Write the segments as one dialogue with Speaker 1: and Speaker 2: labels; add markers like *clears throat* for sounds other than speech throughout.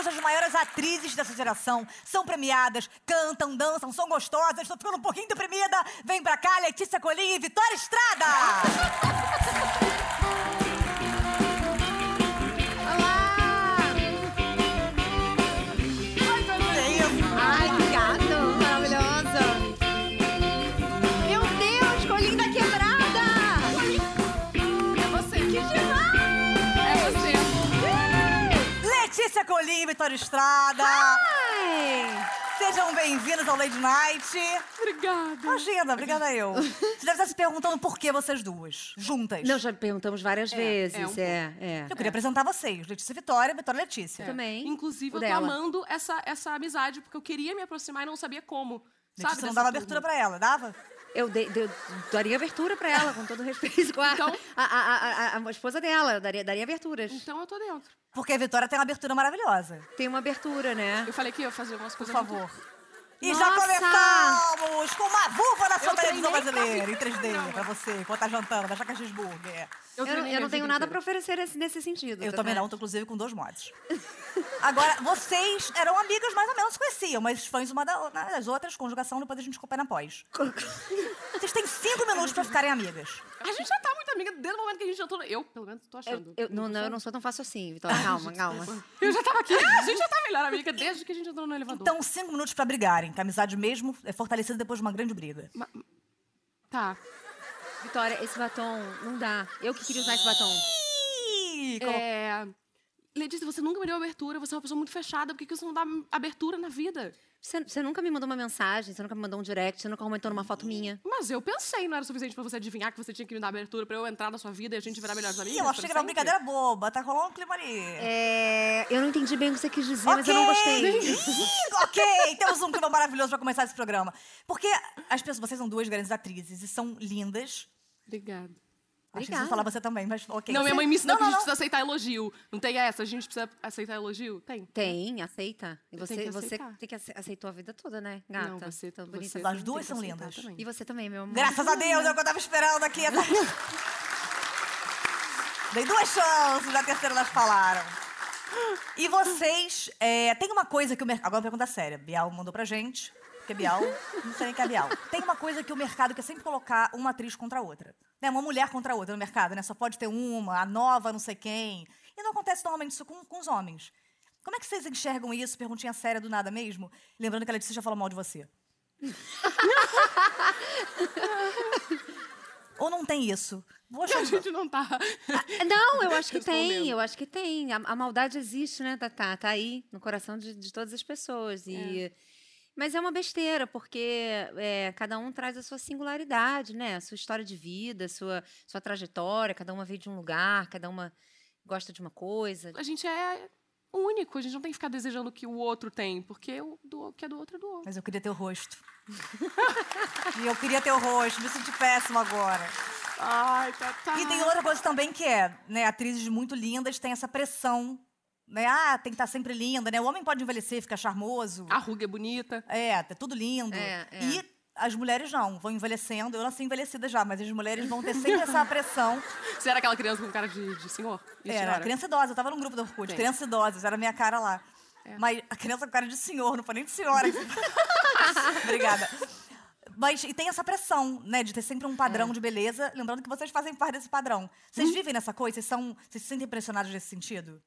Speaker 1: duas das maiores atrizes dessa geração. São premiadas, cantam, dançam, são gostosas. Estou ficando um pouquinho deprimida. Vem pra cá, Letícia Colim e Vitória Estrada. *laughs* Letícia Colim e Vitória Estrada.
Speaker 2: Ai.
Speaker 1: Sejam bem-vindos ao Lady Night.
Speaker 3: Obrigada.
Speaker 1: Imagina, obrigada eu. Você deve estar se perguntando por que vocês duas, juntas.
Speaker 2: Não, já perguntamos várias
Speaker 3: É,
Speaker 2: vezes.
Speaker 3: é um
Speaker 2: É, é.
Speaker 1: Eu queria apresentar vocês. Letícia Vitória, Vitória Letícia.
Speaker 2: Também.
Speaker 3: Inclusive,
Speaker 2: O
Speaker 3: eu tô
Speaker 2: dela.
Speaker 3: amando essa, essa amizade, porque eu queria me aproximar e não sabia como.
Speaker 1: Letícia
Speaker 3: sabe,
Speaker 1: não dava
Speaker 3: turma.
Speaker 1: abertura pra ela, dava?
Speaker 2: Eu, dei- dei- daria abertura pra ela, com todo respeito. *laughs* Com a,
Speaker 3: Então-
Speaker 2: a, a, a- a- a esposa dela, eu daria, daria aberturas.
Speaker 3: Então eu tô dentro.
Speaker 1: Porque a Vitória tem uma abertura maravilhosa.
Speaker 2: Tem uma abertura, né?
Speaker 3: Eu falei que ia fazer umas
Speaker 1: Por
Speaker 3: coisas.
Speaker 1: favor. E já
Speaker 2: Nossa!
Speaker 1: começamos com uma vulva na sua
Speaker 3: Eu
Speaker 1: televisão brasileira, em
Speaker 3: pra
Speaker 1: 3D,
Speaker 3: programa.
Speaker 1: pra você, enquanto tá jantando, da Chaca Cheeseburger.
Speaker 2: Eu, não- eu
Speaker 3: a
Speaker 2: não tenho nada
Speaker 3: inteira.
Speaker 2: pra oferecer esse- nesse sentido.
Speaker 1: Eu
Speaker 2: tá
Speaker 1: também
Speaker 2: vendo?
Speaker 1: não, tô inclusive com dois mods. *laughs* Agora, vocês eram amigas mais ou menos, se conheciam, mas fãs uma da- das outras, conjugação, depois a gente coopera após. *laughs* Vocês têm cinco minutos pra ficarem amigas.
Speaker 3: A gente já tá muito amiga desde o momento que a gente já tô. Eu, pelo menos, tô achando.
Speaker 2: Eu, eu- não, não, eu não sou tão fácil assim, Vitória. Calma, calma.
Speaker 3: Eu já tava aqui. A gente já tá melhor amiga desde que a gente entrou no elevador.
Speaker 1: Então, cinco minutos pra brigarem, que a amizade mesmo é fortalecida depois de uma grande briga.
Speaker 3: Tá.
Speaker 2: Vitória, esse batom não dá. Eu que queria usar esse batom.
Speaker 1: Ih, colo-
Speaker 3: É. Letícia, você nunca me deu abertura, você é uma pessoa muito fechada, por que que você não dá abertura na vida?
Speaker 2: Você, você nunca me mandou uma mensagem, você nunca me mandou um direct, você nunca comentou numa foto minha.
Speaker 3: Mas eu pensei, não era suficiente pra você adivinhar que você tinha que me dar abertura pra eu entrar na sua vida e a gente virar melhores amigas?
Speaker 1: Ih, eu achei
Speaker 3: pra
Speaker 1: que era uma brincadeira boba, tá rolando um clima ali.
Speaker 2: É, eu não entendi bem o que você quis dizer, mas eu não gostei.
Speaker 1: Ok, temos um clima maravilhoso pra começar esse programa. Porque as pessoas, vocês são duas grandes atrizes e são lindas.
Speaker 3: Obrigada.
Speaker 1: Achei que você falar você também, mas ok.
Speaker 3: Não, minha mãe me ensinou
Speaker 1: Não,
Speaker 3: que a gente
Speaker 1: não.
Speaker 3: precisa aceitar elogio. Não tem essa? A gente precisa aceitar elogio? Tem.
Speaker 2: Tem, aceita. E você,
Speaker 3: que
Speaker 2: você
Speaker 3: aceitar.
Speaker 2: tem que ace- aceitou a vida toda, né, gata?
Speaker 3: Não, você,
Speaker 2: Tão
Speaker 3: você
Speaker 2: bonita.
Speaker 3: tem
Speaker 1: As duas são lindas.
Speaker 3: também.
Speaker 2: E você também, meu amor.
Speaker 1: Graças a Deus, é o que eu tava esperando aqui. *laughs* Dei duas chances, na terceira elas falaram. E vocês, é, tem uma coisa que o mercado... Agora uma pergunta séria. Bial mandou pra gente, porque Bial, não sei nem que é Bial. Tem uma coisa que o mercado quer sempre colocar uma atriz contra a outra. Né? Uma mulher contra a outra no mercado, né? Só pode ter uma, a nova, não sei quem. E não acontece normalmente isso com, com os homens. Como é que vocês enxergam isso? Perguntinha séria do nada mesmo. Lembrando que a Letícia já falou mal de você. Ou não tem isso? Vou
Speaker 3: A gente não tá.
Speaker 2: Não, eu acho que tem, eu acho que tem. A, a maldade existe, né, Tatá? Tá aí, no coração de, de todas as pessoas. E... Mas é uma besteira, porque é, cada um traz a sua singularidade, né? A sua história de vida, a sua, sua trajetória, cada uma veio de um lugar, cada uma gosta de uma coisa.
Speaker 3: A gente é único, a gente não tem que ficar desejando o que o outro tem, porque o, do, o que é do outro é do outro.
Speaker 1: Mas eu queria ter o rosto. *laughs* e eu queria ter o rosto, me senti péssima agora.
Speaker 3: Ai, tá, tá.
Speaker 1: E tem outra coisa também que é, né, atrizes muito lindas têm essa pressão, né? Ah, tem que estar sempre linda, né? O homem pode envelhecer, ficar charmoso.
Speaker 3: A ruga é bonita.
Speaker 1: É, é tudo lindo.
Speaker 2: É, é.
Speaker 1: E as mulheres não, vão envelhecendo. Eu nasci envelhecida já, mas as mulheres vão ter sempre essa pressão. *laughs*
Speaker 3: Você era aquela criança com cara de, de senhor?
Speaker 1: Era, criança idosa. Eu tava num grupo do Orkut,
Speaker 3: Sim.
Speaker 1: criança idosa, era a minha cara lá.
Speaker 3: É.
Speaker 1: Mas a criança com cara de senhor, não foi nem de senhora. *laughs* Obrigada. Mas e tem essa pressão, né, de ter sempre um padrão
Speaker 2: É.
Speaker 1: de beleza. Lembrando que vocês fazem parte desse padrão.
Speaker 3: Hum.
Speaker 1: Vocês vivem nessa coisa? Vocês, são, vocês se sentem pressionados nesse sentido?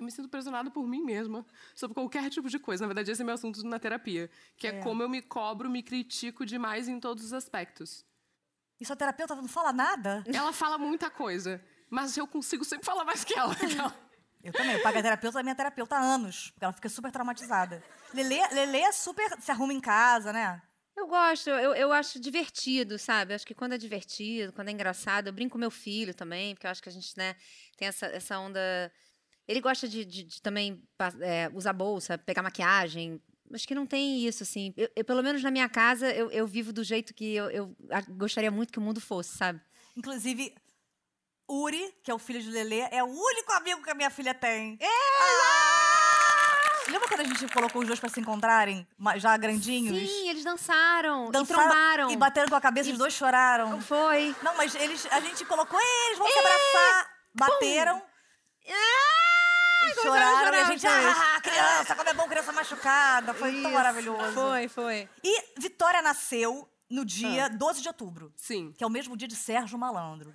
Speaker 3: Eu me sinto pressionada por mim mesma sobre qualquer tipo de coisa. Na verdade, esse é meu assunto na terapia. Que é,
Speaker 1: É.
Speaker 3: como eu me cobro, me critico demais em todos os aspectos.
Speaker 1: E sua terapeuta não fala nada?
Speaker 3: Ela fala muita coisa, mas eu consigo sempre falar mais que ela. *laughs*
Speaker 1: Eu também. Eu pago a terapeuta da minha terapeuta há anos, porque ela fica super traumatizada. Lelê, Lelê é super. se arruma em casa, né?
Speaker 2: Eu gosto, eu, eu acho divertido, sabe? Acho que quando é divertido, quando é engraçado, eu brinco com meu filho também, porque eu acho que a gente, né, tem essa, essa onda. Ele gosta de, de- de também é, usar bolsa, pegar maquiagem. Acho que não tem isso, assim. Eu, eu, pelo menos na minha casa, eu, eu vivo do jeito que eu, eu gostaria muito que o mundo fosse, sabe?
Speaker 1: Inclusive, Uri, que é o filho de Lelê, é o único amigo que a minha filha tem. É! Lembra quando a gente colocou os dois pra se encontrarem, já grandinhos?
Speaker 2: Sim, eles dançaram,
Speaker 1: Dançaram
Speaker 2: e trombaram.
Speaker 1: E bateram com a cabeça, os dois choraram.
Speaker 2: Foi.
Speaker 1: Não, mas eles, a gente colocou eles, vão se abraçar, bateram.
Speaker 2: Ah,
Speaker 1: Choraram e a gente, ah, *laughs* criança, como é bom criança machucada. Foi tão
Speaker 2: Isso,
Speaker 1: maravilhoso.
Speaker 2: Foi, foi.
Speaker 1: E Vitória nasceu no dia
Speaker 2: Ah.
Speaker 1: 12 de outubro,
Speaker 3: Sim.
Speaker 1: que é o mesmo dia de Sérgio Malandro.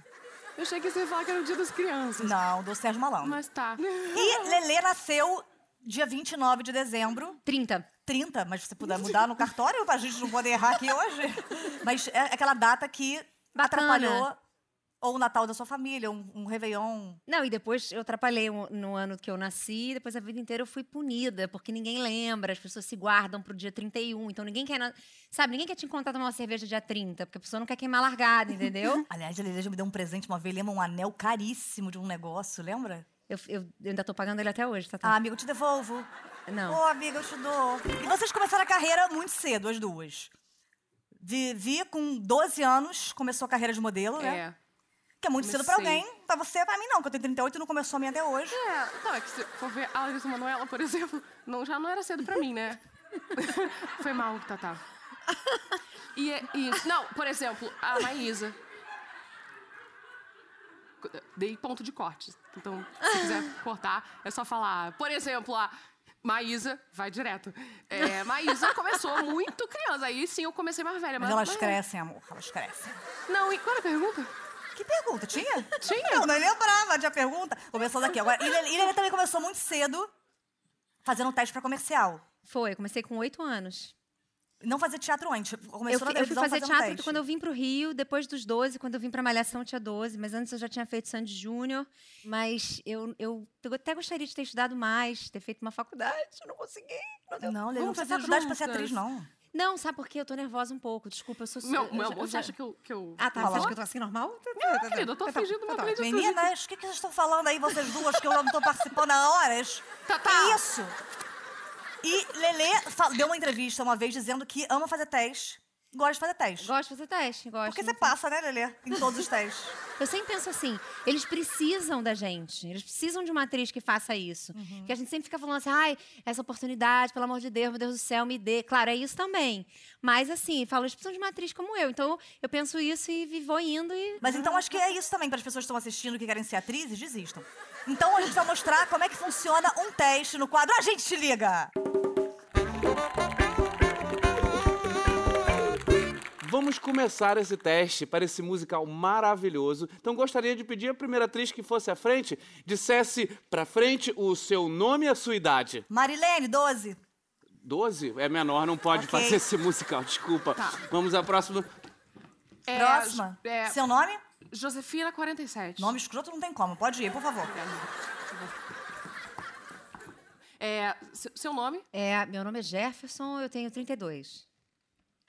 Speaker 3: Eu achei que você ia falar que era o dia das crianças.
Speaker 1: Não, do Sérgio Malandro.
Speaker 3: Mas tá.
Speaker 1: E Lelê nasceu dia 29 de dezembro.
Speaker 2: 30.
Speaker 1: 30, mas se você puder mudar no cartório, pra gente não poder errar aqui hoje. *laughs* Mas é aquela data que
Speaker 2: Bacana.
Speaker 1: atrapalhou ou o Natal da sua família, um, um Réveillon.
Speaker 2: Não, e depois eu atrapalhei um- no ano que eu nasci, depois a vida inteira eu fui punida, porque ninguém lembra, as pessoas se guardam pro dia 31, então ninguém quer, sabe, ninguém quer te encontrar tomar uma cerveja dia 30, porque a pessoa não quer queimar largada, entendeu? *laughs*
Speaker 1: Aliás, a Lelê já me deu um presente uma vez, lembra? Um anel caríssimo de um negócio, lembra?
Speaker 2: eu, eu- eu ainda tô pagando ele até hoje, tá?
Speaker 1: Ah, amiga, eu te devolvo.
Speaker 2: Não.
Speaker 1: Ô, amiga, eu te dou. E vocês começaram a carreira muito cedo, as duas. Vivi com 12 anos, começou a carreira de modelo, né?
Speaker 3: É.
Speaker 1: Que é muito cedo pra
Speaker 3: comecei.
Speaker 1: alguém. Pra você, pra mim não, que eu tenho 38 e não começou a minha até hoje.
Speaker 3: É, não, é que se for ver a Larissa Manoela, por exemplo, não, já não era cedo pra mim, né? *laughs* Foi mal, Tatá. E, é- e não, por exemplo, a Maísa. Dei ponto de corte. Então, se quiser cortar, é só falar. Por exemplo, a Maísa, vai direto. É, Maísa começou muito criança. Aí sim eu comecei mais velha.
Speaker 1: Mas
Speaker 3: Mas,
Speaker 1: elas
Speaker 3: mas-
Speaker 1: crescem, amor, elas crescem.
Speaker 3: Não, e qual é a pergunta?
Speaker 1: Que pergunta? Tinha?
Speaker 3: Tinha.
Speaker 1: Eu nem lembrava de a pergunta. Começou daqui. Agora, Lelê também começou muito cedo, fazendo um teste pra comercial.
Speaker 2: Foi, eu comecei com oito anos.
Speaker 1: Não fazia teatro antes. Começou
Speaker 2: Eu,
Speaker 1: na
Speaker 2: eu fui fazer
Speaker 1: um
Speaker 2: teatro
Speaker 1: teste.
Speaker 2: quando eu vim pro Rio, depois dos 12, quando eu vim pra Malhação eu tinha 12, mas antes eu já tinha feito Sandy Júnior. Mas eu, eu, eu até gostaria de ter estudado mais, ter feito uma faculdade, eu não consegui. Não, deu.
Speaker 1: Não, não
Speaker 3: Vamos fazer
Speaker 1: faculdade pra ser atriz, não.
Speaker 2: Não, sabe por quê? Eu tô nervosa um pouco, desculpa, eu sou
Speaker 3: Meu,
Speaker 2: eu-
Speaker 3: meu
Speaker 2: eu-
Speaker 3: amor, você acha que eu. Que eu...
Speaker 2: Ah, tá, você
Speaker 1: Falou?
Speaker 2: acha que eu tô assim normal?
Speaker 3: Não, querida, eu tô fingindo uma playlist
Speaker 1: Meninas, o que, que vocês estão falando aí, vocês duas, que eu não tô participando há horas?
Speaker 3: Tá, tá.
Speaker 1: Que isso? E Lelê deu uma entrevista uma vez dizendo que ama fazer teste, gosta de fazer teste.
Speaker 2: Gosto de fazer teste, gosto.
Speaker 1: Porque você
Speaker 2: muito.
Speaker 1: passa, né, Lelê? Em todos os testes. *laughs*
Speaker 2: Eu sempre penso assim, eles precisam da gente, eles precisam de uma atriz que faça isso.
Speaker 1: Uhum.
Speaker 2: Que a gente sempre fica falando assim, ai, essa oportunidade, pelo amor de Deus, meu Deus do céu, me dê. Claro, é isso também. Mas assim, falo, eles precisam de uma atriz como eu. Então, eu penso isso e vou indo e...
Speaker 1: Mas então acho que é isso também para as pessoas que estão assistindo que querem ser atrizes, desistam. Então a gente vai mostrar como é que funciona um teste no quadro A gente te liga.
Speaker 4: Vamos começar esse teste para esse musical maravilhoso. Então gostaria de pedir à primeira atriz que fosse à frente, dissesse pra frente o seu nome e a sua idade.
Speaker 1: Marilene, 12.
Speaker 4: 12? É menor, não pode
Speaker 1: Ok.
Speaker 4: fazer esse musical, desculpa.
Speaker 3: Tá.
Speaker 4: Vamos à próxima.
Speaker 3: É,
Speaker 1: Próxima.
Speaker 3: É,
Speaker 1: Seu nome?
Speaker 3: Josefina 47.
Speaker 1: Nome escroto não tem como. Pode ir, por favor.
Speaker 3: É, se- seu nome?
Speaker 2: É, meu nome é Jefferson, eu tenho 32.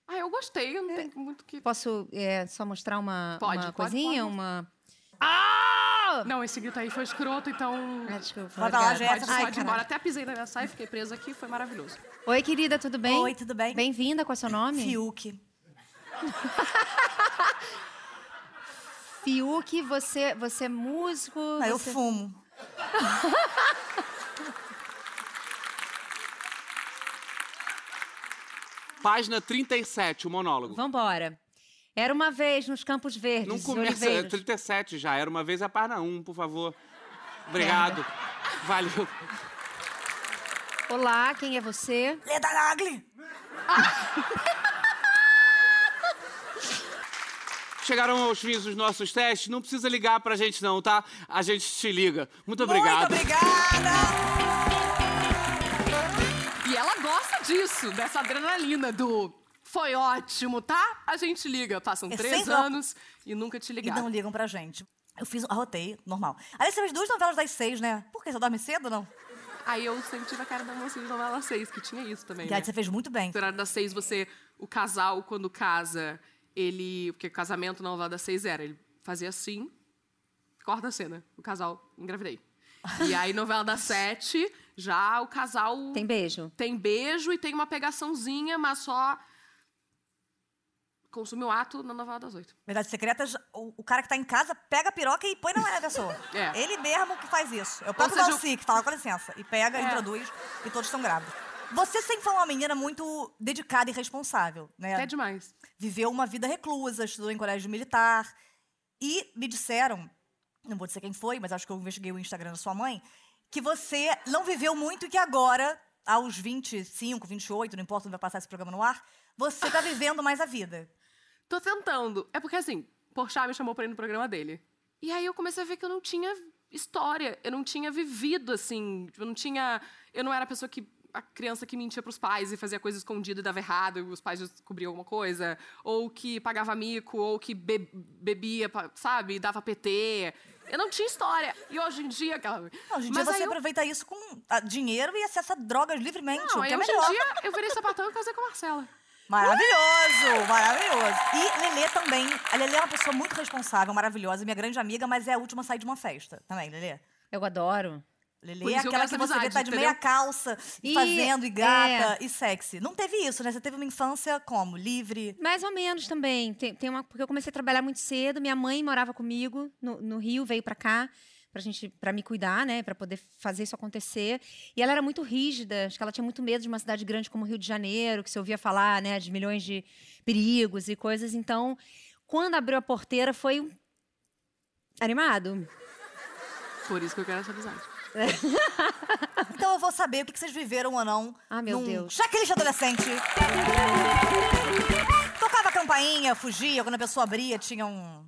Speaker 3: Ah, eu gostei, eu não tenho muito que.
Speaker 2: Posso é, só mostrar uma,
Speaker 3: Pode,
Speaker 2: uma
Speaker 3: pode,
Speaker 2: coisinha?
Speaker 3: pode.
Speaker 2: Uma... Ah!
Speaker 3: Não, esse grito aí foi escroto, então.
Speaker 2: Ah, desculpa.
Speaker 1: Vai lá,
Speaker 2: obrigada.
Speaker 1: Jefferson.
Speaker 3: Pode,
Speaker 1: Ai,
Speaker 3: pode ir embora. Até pisei na minha saia, fiquei presa aqui, foi maravilhoso.
Speaker 2: Oi, querida, tudo bem?
Speaker 1: Oi, tudo bem?
Speaker 2: Bem-vinda, qual é o seu nome?
Speaker 1: Fiuk. *laughs*
Speaker 2: Fiuk, você, você é músico?
Speaker 1: Não, eu
Speaker 2: você...
Speaker 1: fumo. *laughs*
Speaker 4: Página 37, o monólogo.
Speaker 2: Vambora. Era uma vez nos Campos Verdes,
Speaker 4: Não começa, é
Speaker 2: Oliveiros.
Speaker 4: 37 já. Era uma vez a página 1, por favor. Obrigado. Valeu.
Speaker 2: Olá, quem é você?
Speaker 1: Leda Nagli.
Speaker 4: Chegaram aos fins dos nossos testes. Não precisa ligar pra gente, não, tá? A gente te liga. Muito obrigado.
Speaker 1: Muito obrigada.
Speaker 3: Disso, dessa adrenalina do. Foi ótimo, tá? A gente liga. Passam
Speaker 1: É
Speaker 3: três anos e nunca te
Speaker 1: E
Speaker 3: ligaram.
Speaker 1: não ligam pra gente. Eu fiz, arrotei, normal. Aliás, você fez duas novelas das seis, né? Por quê? Você dorme cedo, não?
Speaker 3: Aí eu sempre tive a cara da mocinha de novela 6, que tinha isso também.
Speaker 1: E
Speaker 3: Né?
Speaker 1: aí você fez muito bem.
Speaker 3: No horário das seis, você. O casal, quando casa, ele. Porque casamento na novela das seis era. Ele fazia assim, corta a cena. O casal, engravidei. E aí, novela das sete, já o casal.
Speaker 2: Tem beijo?
Speaker 3: tem beijo e tem uma pegaçãozinha, mas só. Consume o ato na novela das oito.
Speaker 1: Verdades secretas, o, o cara que tá em casa pega a piroca e põe na mulher da pessoa. *laughs*
Speaker 3: É.
Speaker 1: Ele mesmo que faz isso. É o próprio
Speaker 3: seja,
Speaker 1: Dalcy que fala, com licença. E pega,
Speaker 3: É.
Speaker 1: introduz, e todos estão grávidos. Você sempre foi uma menina muito dedicada e responsável, né?
Speaker 3: Até demais.
Speaker 1: Viveu uma vida reclusa, estudou em colégio militar. E me disseram, não vou dizer quem foi, mas acho que eu investiguei o Instagram da sua mãe, que você não viveu muito e que agora, aos 25, 28, não importa onde vai passar esse programa no ar, você tá vivendo mais a vida.
Speaker 3: Tô tentando. É porque assim, Porchat me chamou pra ir no programa dele. E aí eu comecei a ver que eu não tinha história, eu não tinha vivido assim, eu não tinha, eu não era a pessoa que a criança que mentia pros pais e fazia coisa escondida e dava errado e os pais descobriam alguma coisa, ou que pagava mico, ou que be- bebia, sabe, dava PT. Eu não tinha história. E hoje em dia, aquela.
Speaker 1: Não, hoje em dia
Speaker 3: Mas
Speaker 1: você
Speaker 3: aí eu-
Speaker 1: aproveita isso com ah, dinheiro e acessa drogas livremente,
Speaker 3: Não,
Speaker 1: o que é
Speaker 3: hoje
Speaker 1: melhor.
Speaker 3: em dia eu virei sapatão e casei com a Marcela.
Speaker 1: Maravilhoso, maravilhoso. E Lelê também. A Lelê é uma pessoa muito responsável, maravilhosa, minha grande amiga, mas é a última a sair de uma festa também, Lelê.
Speaker 2: Eu adoro.
Speaker 3: Por
Speaker 1: é aquela que você vê tá de
Speaker 3: entendeu?
Speaker 1: meia calça, e fazendo, e gata,
Speaker 2: é.
Speaker 1: e sexy. Não teve isso, né? Você teve uma infância como? Livre.
Speaker 2: Mais ou menos também. Tem, tem uma, porque eu comecei a trabalhar muito cedo. Minha mãe morava comigo no, no Rio, veio pra cá pra gente para me cuidar, né, Pra poder fazer isso acontecer. E ela era muito rígida, acho que ela tinha muito medo de uma cidade grande como o Rio de Janeiro, que você ouvia falar, né, de milhões de perigos e coisas. Então, quando abriu a porteira foi animado.
Speaker 3: Por isso que eu quero essa amizade. *laughs*
Speaker 1: Então eu vou saber o que vocês viveram ou não.
Speaker 2: Ah, meu
Speaker 1: num
Speaker 2: Deus.
Speaker 1: Checklist adolescente. Tocava a campainha, fugia, quando a pessoa abria, tinha um.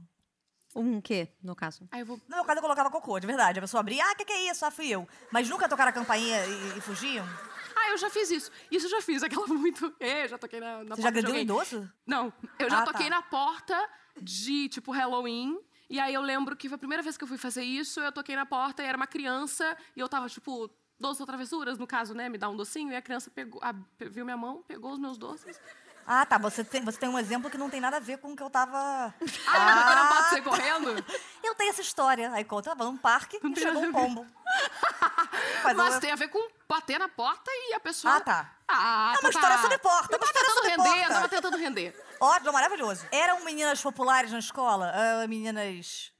Speaker 2: Um quê, no caso?
Speaker 3: Aí eu vou.
Speaker 1: No meu caso, eu colocava cocô, de verdade. A pessoa abria, ah, o que, que é isso? Ah, fui eu. Mas nunca tocaram a campainha e, e fugiam?
Speaker 3: Ah, eu já fiz isso. Isso eu já fiz, aquela *laughs* muito. É, já toquei na, na
Speaker 1: Você já
Speaker 3: porta de
Speaker 1: agrediu um idoso?
Speaker 3: Não, eu já
Speaker 1: Ah, tá.
Speaker 3: toquei na porta de, tipo, Halloween. E aí eu lembro que foi a primeira vez que eu fui fazer isso, eu toquei na porta e era uma criança, e eu tava, tipo, doces ou travessuras, no caso, né? Me dá um docinho, e a criança pegou, a- viu minha mão, pegou os meus doces.
Speaker 1: Ah, tá. Você tem, você tem um exemplo que não tem nada a ver com o que eu tava.
Speaker 3: Ah, ah não pode ser correndo? *laughs*
Speaker 1: Eu tenho essa história. Aí conta, eu tava num parque
Speaker 3: Não
Speaker 1: e chegou um pombo. *laughs* Mas
Speaker 3: Mas
Speaker 1: eu-
Speaker 3: tem a ver com bater na porta e a pessoa.
Speaker 1: Ah, tá.
Speaker 3: Ah,
Speaker 1: É uma
Speaker 3: tá,
Speaker 1: história
Speaker 3: tá.
Speaker 1: sobre porta,
Speaker 3: Eu tava
Speaker 1: história
Speaker 3: tentando render, eu tava tentando render. *laughs*
Speaker 1: Ótimo, maravilhoso. Eram meninas populares na escola? Ah, meninas.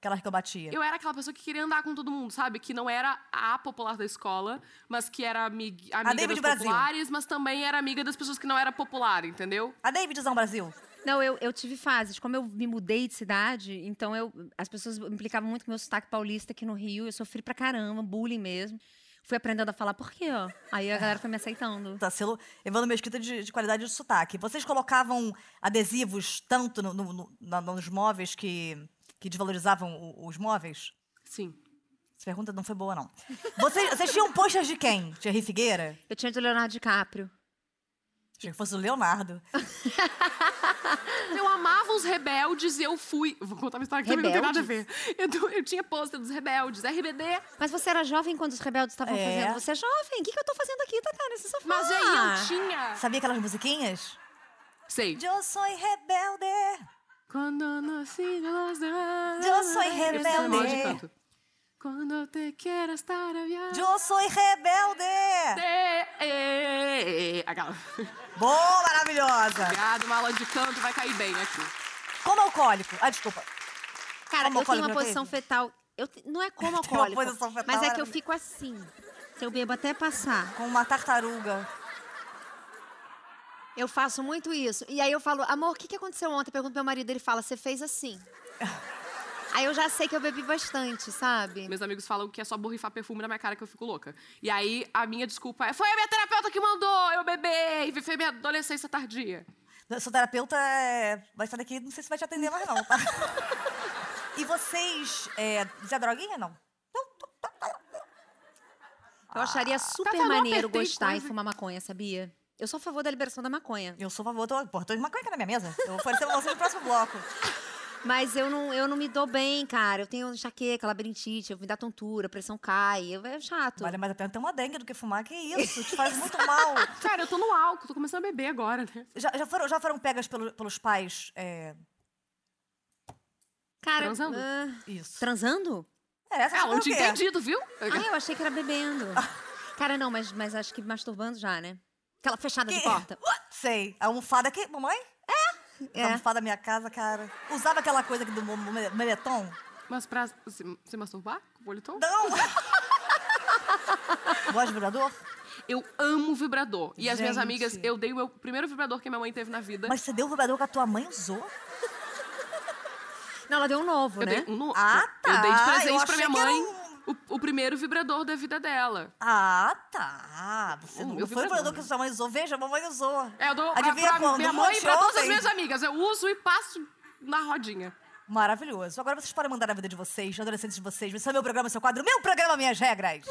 Speaker 1: Aquelas que eu batia.
Speaker 3: Eu era aquela pessoa que queria andar com todo mundo, sabe? Que não era a popular da escola, mas que era amig amiga
Speaker 1: David
Speaker 3: das
Speaker 1: Brasil.
Speaker 3: populares, mas também era amiga das pessoas que não era popular, entendeu?
Speaker 1: A Davidzão Brasil.
Speaker 2: Não, eu, eu tive fases. Como eu me mudei de cidade, então eu, as pessoas implicavam muito com o meu sotaque paulista aqui no Rio. Eu sofri pra caramba, bullying mesmo. Fui aprendendo a falar por quê, ó. Aí a galera foi me aceitando.
Speaker 1: Tá, selo Evandro Mesquita de, de qualidade de sotaque. Vocês colocavam adesivos tanto no- no- no- na- nos móveis que, que desvalorizavam o- os móveis?
Speaker 3: Sim.
Speaker 1: Essa pergunta não foi boa, não. Vocês, vocês tinham posters de quem? Thierry Figueira?
Speaker 2: Eu tinha de Leonardo DiCaprio.
Speaker 1: Achei que fosse o Leonardo. *laughs*
Speaker 3: Eu amava os rebeldes e eu fui. Vou contar uma história que também não tem nada a ver. Eu, eu tinha pôster dos rebeldes, RBD.
Speaker 2: Mas você era jovem quando os rebeldes estavam
Speaker 1: É.
Speaker 2: fazendo. Você é jovem. O que, que eu tô fazendo aqui, Tatá, nesse sofá?
Speaker 3: Mas aí eu tinha.
Speaker 1: Sabia aquelas musiquinhas?
Speaker 3: Sei.
Speaker 1: Eu sou rebelde.
Speaker 3: Quando dos.
Speaker 1: Eu sou
Speaker 3: é
Speaker 1: rebelde.
Speaker 3: canto. Quando te quero estar a viajar.
Speaker 1: Eu sou rebelde.
Speaker 3: Aquela.
Speaker 1: Boa, maravilhosa.
Speaker 3: Obrigado, uma aula de canto vai cair bem aqui.
Speaker 1: Como alcoólico. Ah, desculpa.
Speaker 2: Cara,
Speaker 1: Como
Speaker 2: eu tenho uma posição
Speaker 1: teve?
Speaker 2: fetal. Eu te- Não é *laughs* como alcoólico.
Speaker 1: posição fetal
Speaker 2: mas é que eu fico assim. Se eu bebo até passar.
Speaker 1: Com uma tartaruga.
Speaker 2: Eu faço muito isso. E aí eu falo, amor, o que, que aconteceu ontem? Pergunto pro meu marido, ele fala, você fez assim. *laughs* aí eu já sei que eu bebi bastante, sabe?
Speaker 3: Meus amigos falam que é só borrifar perfume na minha cara que eu fico louca. E aí a minha desculpa é: foi a minha terapeuta que mandou eu beber e viver minha adolescência tardia.
Speaker 1: Seu terapeuta é... vai sair daqui, não sei se vai te atender mais, não, tá? *laughs* e vocês. É... Zé Droguinha, não?
Speaker 2: Eu acharia super
Speaker 3: falando, eu
Speaker 2: maneiro gostar
Speaker 3: coisa.
Speaker 2: e fumar maconha, sabia? Eu sou a favor da liberação da maconha.
Speaker 1: Eu sou a favor. Tô... Pô, tô de maconha aqui na minha mesa. Eu vou oferecer pra você no próximo bloco.
Speaker 2: Mas eu não, eu não me dou bem, cara. Eu tenho enxaqueca, labirintite, eu me dá tontura, a pressão cai. eu- É chato.
Speaker 1: Vale mais a pena ter uma dengue do que fumar. Que isso? Te faz muito mal. *laughs*
Speaker 3: Cara, eu tô no álcool, tô começando a beber agora, né?
Speaker 1: Já, já, foram, já foram pegas pelo- pelos pais? É...
Speaker 2: Cara,
Speaker 3: Transando?
Speaker 2: ah,
Speaker 1: Isso.
Speaker 2: transando?
Speaker 1: É, essa o
Speaker 3: tinha entendido, viu?
Speaker 2: Ah, eu achei que era bebendo. *laughs* Cara, não, mas, mas acho que masturbando já, né? Aquela fechada de
Speaker 1: Que-
Speaker 2: porta. *laughs*
Speaker 1: Sei. A almofada aqui, mamãe? É. Da minha casa, cara. Usava aquela coisa aqui do mo- mo- meletom?
Speaker 3: Mas pra se, se masturbar com politon?
Speaker 1: Não! *laughs* Gosta de vibrador?
Speaker 3: Eu amo vibrador. E as minhas amigas, eu dei o meu primeiro vibrador que minha mãe teve na vida.
Speaker 1: Mas você deu o vibrador que a tua mãe usou?
Speaker 2: Não, ela deu um novo,
Speaker 3: eu
Speaker 2: né?
Speaker 3: dei um no...
Speaker 1: Ah, tá.
Speaker 3: Eu dei de presente
Speaker 1: Eu
Speaker 3: pra minha
Speaker 1: que era
Speaker 3: mãe. O, o primeiro vibrador da vida dela.
Speaker 1: Ah, tá. Você
Speaker 3: O
Speaker 1: não
Speaker 3: meu
Speaker 1: foi o
Speaker 3: vibrador.
Speaker 1: que sua mãe usou. Veja, a mamãe usou.
Speaker 3: É, eu dou
Speaker 1: Adivinha
Speaker 3: pra
Speaker 1: quando?
Speaker 3: minha mãe e pra todas as minhas amigas. Eu uso e passo na rodinha.
Speaker 1: Maravilhoso. Agora vocês podem mandar a vida de vocês, adolescentes de vocês. Esse é meu programa, seu quadro. Meu programa, minhas regras.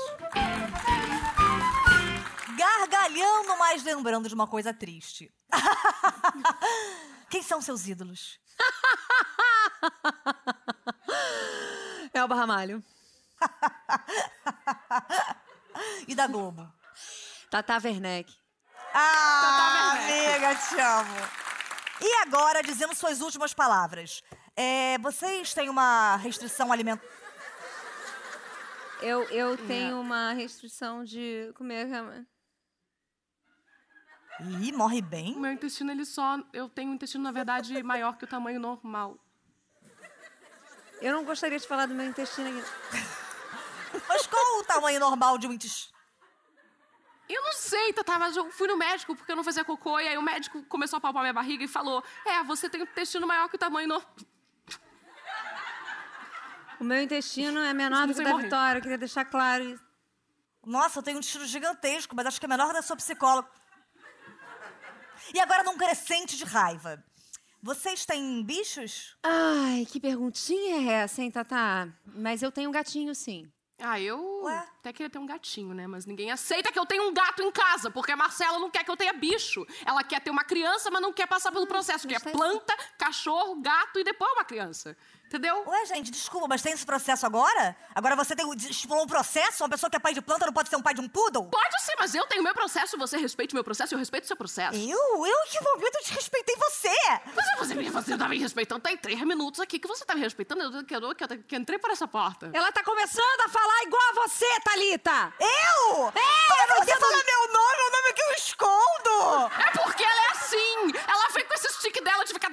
Speaker 1: Gargalhando, mas lembrando de uma coisa triste. *laughs* Quem são seus ídolos? *laughs*
Speaker 2: Elba Ramalho. *laughs*
Speaker 1: E da Globo?
Speaker 2: Tata Werneck.
Speaker 1: Ah,
Speaker 3: Tata Werneck.
Speaker 1: amiga, te amo. E agora, dizendo suas últimas palavras. É, vocês têm uma restrição alimentar?
Speaker 2: Eu, eu tenho uma restrição de comer.
Speaker 1: Ih, morre
Speaker 3: O
Speaker 1: bem?
Speaker 3: meu intestino, ele só. Eu tenho um intestino, na verdade, *laughs* maior que o tamanho normal.
Speaker 2: Eu não gostaria de falar do meu intestino aqui.
Speaker 1: Mas qual o tamanho normal de um intestino?
Speaker 3: Eu não sei, Tata, mas eu fui no médico porque eu não fazia cocô, e aí o médico começou a palpar minha barriga e falou: É, você tem um intestino maior que o tamanho normal. *laughs*
Speaker 2: O meu intestino é menor do que o da
Speaker 3: morrer.
Speaker 2: Vitória, eu queria deixar claro isso.
Speaker 1: Nossa, eu tenho um intestino gigantesco, mas acho que é menor da sua psicóloga. E agora num crescente de raiva. Vocês têm bichos?
Speaker 2: Ai, que perguntinha é essa, hein, Tata? Mas eu tenho um gatinho, sim.
Speaker 3: Ah, eu
Speaker 1: Ué?
Speaker 3: até queria ter um gatinho, né? Mas ninguém aceita que eu tenha um gato em casa, porque a Marcela não quer que eu tenha bicho. Ela quer ter uma criança, mas não quer passar pelo processo, que é planta, cachorro, gato e depois uma criança. Entendeu?
Speaker 1: Ué, gente, desculpa, mas tem esse processo agora? Agora você tem, estipulou um processo? Uma pessoa que é pai de planta não pode ser um pai de um poodle?
Speaker 3: Pode ser, mas eu tenho meu processo, você respeite meu processo, eu respeito seu processo.
Speaker 1: Eu? Eu? Em que momento eu desrespeitei você?
Speaker 3: Você, você, me- você tá me respeitando, tem três minutos aqui que você tá me respeitando, eu, que, eu, que, eu, que eu entrei por essa porta.
Speaker 2: Ela tá começando a falar igual a você, Thalita!
Speaker 1: Eu? É, Como você fala meu nome, o nome que eu escondo!
Speaker 3: É porque ela é assim! Ela vem com esse stick dela de ficar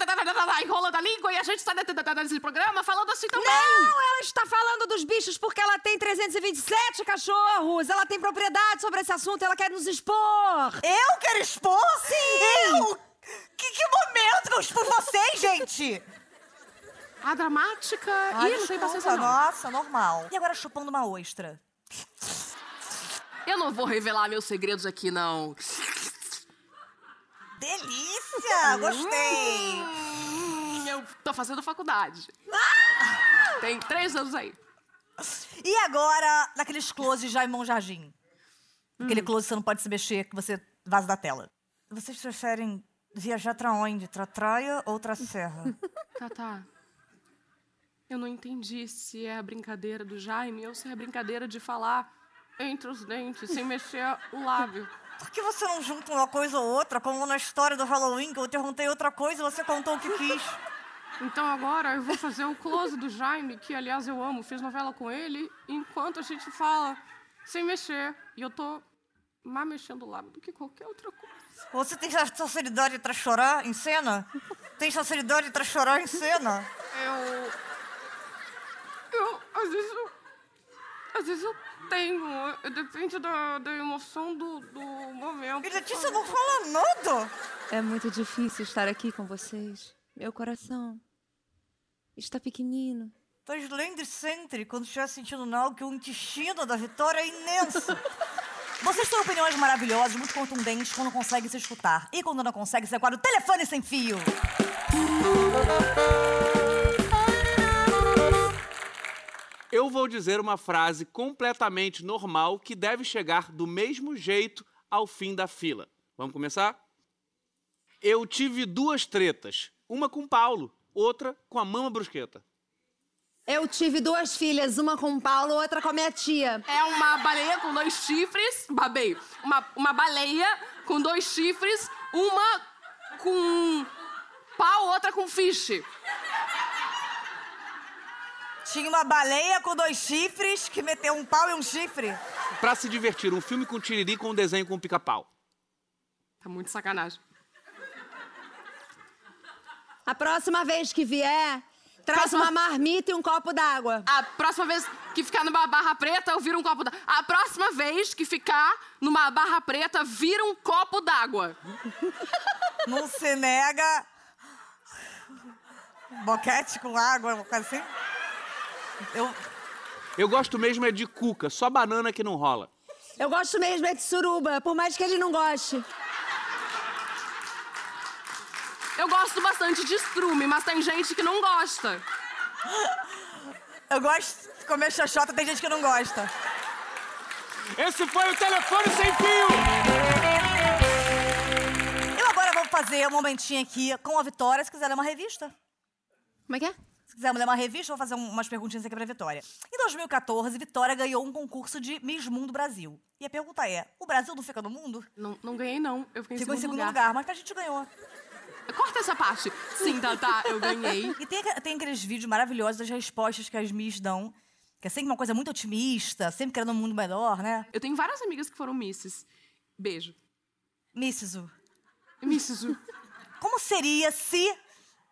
Speaker 3: enrolando a língua e a gente sai da- da- da- desse programa falando assim também.
Speaker 2: Não, ela está falando dos bichos porque ela tem 327 cachorros. Ela tem propriedade sobre esse assunto, ela quer nos expor.
Speaker 1: Eu quero expor? Sim! Eu? Que, que momento que eu expus vocês, gente?
Speaker 3: A dramática.
Speaker 1: Ai,
Speaker 3: Ih, não tem
Speaker 1: desculpa,
Speaker 3: paciência não.
Speaker 1: Nossa, normal. E agora chupando uma ostra.
Speaker 3: Eu não vou revelar meus segredos aqui, não.
Speaker 1: Delícia! Gostei!
Speaker 3: Hum, eu tô fazendo faculdade. Tem três anos aí.
Speaker 1: E agora, naqueles em Mão Jardim. Aquele close que você não pode se mexer, que você vaza da tela. Vocês preferem viajar pra onde? Pra praia ou pra serra? *laughs*
Speaker 3: Tá, tá. Eu não entendi se é a brincadeira do Jaime ou se é a brincadeira de falar entre os dentes, sem mexer o lábio.
Speaker 1: Por que você não junta uma coisa ou outra, como na história do Halloween, que eu perguntei outra coisa e você contou o que quis?
Speaker 3: Então agora eu vou fazer o close do Jaime, que aliás eu amo, fiz novela com ele, enquanto a gente fala sem mexer. E eu tô mais mexendo o lábio do que qualquer outra coisa.
Speaker 1: Você tem facilidade pra chorar em cena? Tem facilidade pra chorar em cena?
Speaker 3: Eu. Eu. Às vezes eu. Às vezes eu tenho. Depende da, da emoção do, do momento.
Speaker 1: E Letícia não fala nada.
Speaker 2: É muito difícil estar aqui com vocês. Meu coração está pequenino.
Speaker 1: Mas lembre sempre, quando estiver sentindo mal, que o intestino da Vitória é imenso. Vocês têm opiniões maravilhosas, muito contundentes, quando conseguem se escutar. E quando não conseguem, você quadro Telefone Sem Fio.
Speaker 4: Eu vou dizer uma frase completamente normal que deve chegar do mesmo jeito ao fim da fila. Vamos começar? Eu tive duas tretas. Uma com Paulo, outra com a mama brusqueta.
Speaker 2: Eu tive duas filhas, uma com o Paulo, outra com a minha tia.
Speaker 3: É uma baleia com dois chifres. Babei. Uma, uma baleia com dois chifres, uma com pau, outra com fiche.
Speaker 1: Tinha uma baleia com dois chifres que meteu um pau e um chifre.
Speaker 4: Pra se divertir, um filme com tiriri com um desenho com pica-pau.
Speaker 3: Tá muito sacanagem.
Speaker 2: A próxima vez que vier, traz
Speaker 3: Próxima-
Speaker 2: uma marmita e um copo d'água.
Speaker 3: A próxima vez que ficar numa barra preta, eu viro um copo d'água. A próxima vez que ficar numa barra preta, vira um copo d'água. *laughs*
Speaker 1: Não se nega. Boquete com água, uma coisa assim. Eu.
Speaker 4: Eu gosto mesmo é de cuca, só banana que não rola.
Speaker 5: Eu gosto mesmo é de suruba, por mais que ele não goste.
Speaker 3: Eu gosto bastante de estrume, mas tem gente que não gosta.
Speaker 1: Eu gosto de comer xoxota, tem gente que não gosta.
Speaker 4: Esse foi o telefone sem fio!
Speaker 1: Eu agora vou fazer um momentinho aqui com a Vitória, se quiser ler uma revista.
Speaker 2: Como é que é?
Speaker 1: Se quiser ler uma revista, eu vou fazer um- umas perguntinhas aqui pra Vitória. Em 2014, Vitória ganhou um concurso de Miss Mundo Brasil. E a pergunta é: o Brasil não fica no mundo?
Speaker 3: Não, não ganhei, não. Eu fiquei em
Speaker 1: Ficou
Speaker 3: segundo,
Speaker 1: em segundo
Speaker 3: lugar.
Speaker 1: lugar. mas a gente ganhou.
Speaker 3: Corta essa parte. Sim, Tatá, eu ganhei.
Speaker 1: E tem, tem aqueles vídeos maravilhosos das respostas que as Miss dão, que é sempre uma coisa muito otimista, sempre querendo um mundo melhor, né?
Speaker 3: Eu tenho várias amigas que foram misses. Beijo.
Speaker 1: Missu,
Speaker 3: Misses.
Speaker 1: como seria se,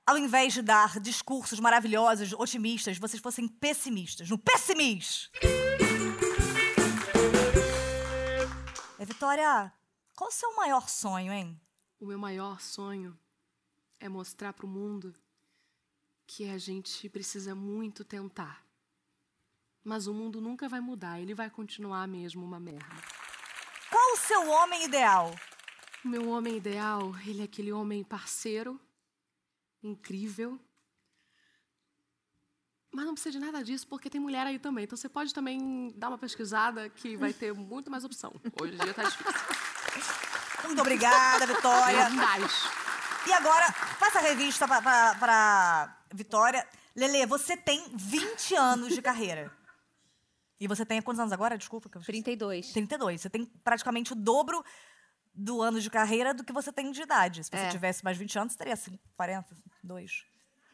Speaker 1: ao invés de dar discursos maravilhosos, otimistas, vocês fossem pessimistas? No pessimis! É, Vitória, qual o seu maior sonho, hein?
Speaker 3: O meu maior sonho é mostrar pro mundo que a gente precisa muito tentar. Mas o mundo nunca vai mudar, ele vai continuar mesmo uma merda.
Speaker 1: Qual o seu homem ideal?
Speaker 3: O meu homem ideal, ele é aquele homem parceiro, incrível. Mas não precisa de nada disso, porque tem mulher aí também. Então você pode também dar uma pesquisada que vai ter muito mais opção. Hoje em dia tá difícil.
Speaker 1: Muito obrigada, Vitória.
Speaker 3: Verdade.
Speaker 1: E agora, passa a revista pra, pra, pra Vitória. Lele, você tem 20 anos de carreira. E você tem quantos anos agora? Desculpa. Que eu esqueci.
Speaker 2: 32.
Speaker 1: 32. Você tem praticamente o dobro do ano de carreira do que você tem de idade. Se você
Speaker 2: É.
Speaker 1: tivesse mais 20 anos, teria assim, 40, 2.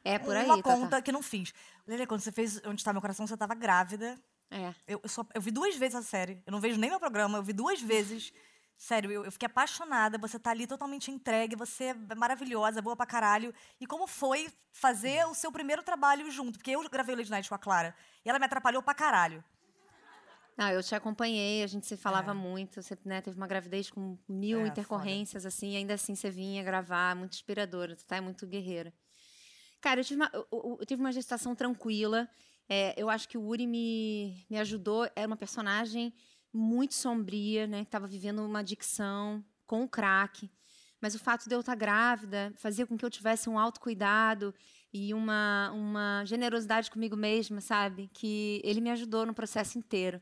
Speaker 2: É por aí,
Speaker 1: Uma conta que não fiz. Lele, quando você fez Onde Está Meu Coração, você estava grávida.
Speaker 2: É.
Speaker 1: Eu, eu, só, eu vi duas vezes a série. Eu não vejo nem meu programa, eu vi duas vezes. Sério, eu, eu fiquei apaixonada. Você tá ali totalmente entregue, você é maravilhosa, boa pra caralho. E como foi fazer o seu primeiro trabalho junto? Porque eu gravei o Lady Night com a Clara e ela me atrapalhou pra caralho.
Speaker 2: Não, eu te acompanhei, a gente se falava
Speaker 1: É.
Speaker 2: muito. Você né, teve uma gravidez com mil
Speaker 1: É,
Speaker 2: intercorrências, assim, e ainda assim você vinha gravar, muito inspiradora, tu tá é muito guerreira. Cara, eu tive uma, eu- eu- eu tive uma gestação tranquila. é, eu acho que o Uri me, me ajudou. Era uma personagem muito sombria, né? Que tava vivendo uma adicção com o crack. Mas o fato de eu estar grávida fazia com que eu tivesse um autocuidado e uma, uma generosidade comigo mesma, sabe? Que ele me ajudou no processo inteiro.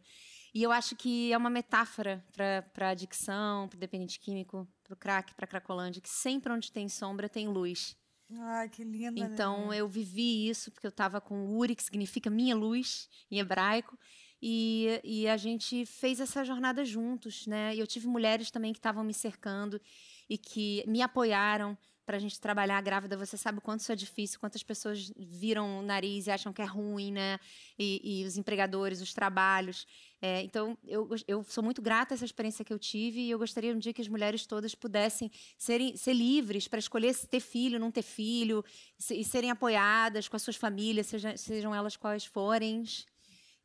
Speaker 2: E eu acho que é uma metáfora para adicção, para dependente químico, para o crack, para a cracolândia, que sempre onde tem sombra tem luz.
Speaker 1: Ai, que linda.
Speaker 2: Então eu vivi isso porque eu estava com Uri, que significa minha luz em hebraico, e, e a gente fez essa jornada juntos, né? E eu tive mulheres também que estavam me cercando e que me apoiaram para a gente trabalhar grávida. Você sabe o quanto isso é difícil, quantas pessoas viram o nariz e acham que é ruim, né? E, e os empregadores, os trabalhos. É, então, eu, eu sou muito grata a essa experiência que eu tive e eu gostaria um dia que as mulheres todas pudessem serem, ser livres para escolher se ter filho, não ter filho, e serem apoiadas com as suas famílias, seja, sejam elas quais forem.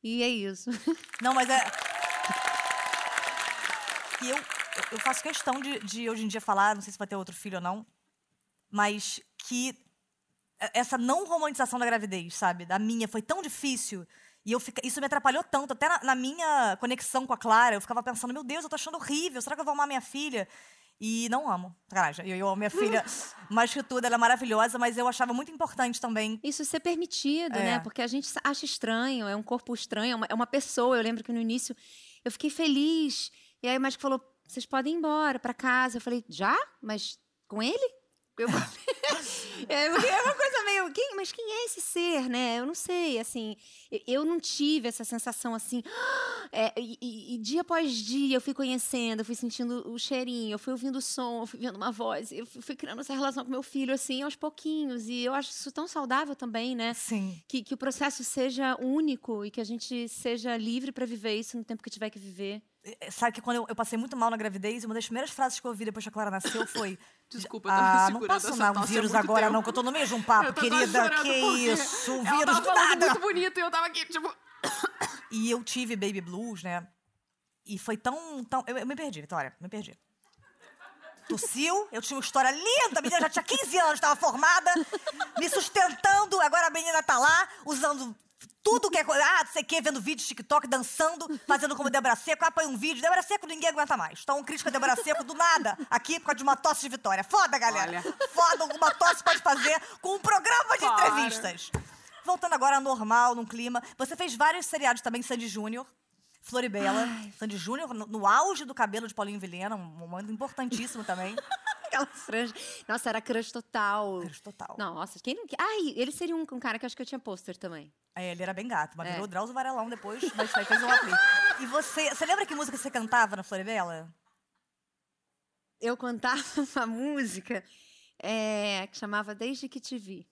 Speaker 2: E é isso. *laughs*
Speaker 1: Não, mas é. E eu, eu faço questão de, de hoje em dia falar, não sei se vai ter outro filho ou não, mas que essa não romantização da gravidez, sabe? Da minha, foi tão difícil. E eu fica, isso me atrapalhou tanto, até na, na minha conexão com a Clara, eu ficava pensando, meu Deus, eu tô achando horrível, será que eu vou amar minha filha? E não amo. Sacanagem, eu, eu amo minha filha *laughs* mais que tudo, ela é maravilhosa, mas eu achava muito importante também.
Speaker 2: Isso ser permitido,
Speaker 1: É.
Speaker 2: né? Porque a gente acha estranho, é um corpo estranho, é uma, é uma pessoa. Eu lembro que no início eu fiquei feliz. E aí o médico falou: vocês podem ir embora para casa. Eu falei: já? Mas com ele? Eu falei, *laughs* é, é uma coisa meio. Quem, mas quem é esse ser, né? Eu não sei, assim. eu- Eu não tive essa sensação assim. *gasps* é, e, e- e dia após dia eu fui conhecendo, eu fui sentindo o cheirinho, eu fui ouvindo o som, eu fui vendo uma voz, eu fui, fui criando essa relação com meu filho, assim, aos pouquinhos. E eu acho isso tão saudável também, né?
Speaker 1: Sim.
Speaker 2: Que, que o processo seja único e que a gente seja livre para viver isso no tempo que tiver que viver.
Speaker 1: É, Sabe que quando eu, eu passei muito mal na gravidez, uma das primeiras frases que eu ouvi depois que a Clara nasceu foi. *laughs*
Speaker 3: Desculpa,
Speaker 1: ah, não
Speaker 3: essa
Speaker 1: mal um vírus agora,
Speaker 3: tempo."
Speaker 1: não, que eu tô no meio de um papo, querida. Que isso? Um vírus
Speaker 3: tava
Speaker 1: do nada.
Speaker 3: muito bonito e eu tava aqui, tipo... *coughs*
Speaker 1: E eu tive baby blues, né? E foi tão. tão eu, eu me perdi, Vitória, me perdi. Tossiu, eu tinha uma história linda, a menina já tinha 15 anos, estava formada, me sustentando, agora a menina tá lá, usando Tudo que é coisa. Ah, não sei o quê, vendo vídeo TikTok, dançando, fazendo como Débora Seco. Ah, põe um vídeo. Débora Seco ninguém aguenta mais. Então, um crítico a Débora Seco do nada, aqui, por causa de uma tosse de vitória. Foda, galera.
Speaker 3: Olha.
Speaker 1: Foda, alguma tosse pode fazer com um programa de
Speaker 3: Para.
Speaker 1: entrevistas. Voltando agora ao normal, num clima. Você fez vários seriados também, Sandy Júnior. Floribela, Sandy Júnior, no, no auge do cabelo de Paulinho Vilhena, um momento importantíssimo também.
Speaker 2: Aquela franja. Nossa, era crush total.
Speaker 1: Crush total.
Speaker 2: Nossa, quem não... Ai, ele seria um, um cara que eu acho que eu tinha pôster também.
Speaker 1: É, ele era bem gato, mas
Speaker 2: É.
Speaker 1: virou Drauzio Varelão depois, mas aí fez um aplique. E você, você lembra que música você cantava na Floribela?
Speaker 2: Eu cantava *laughs* uma música é, que chamava Desde Que Te Vi.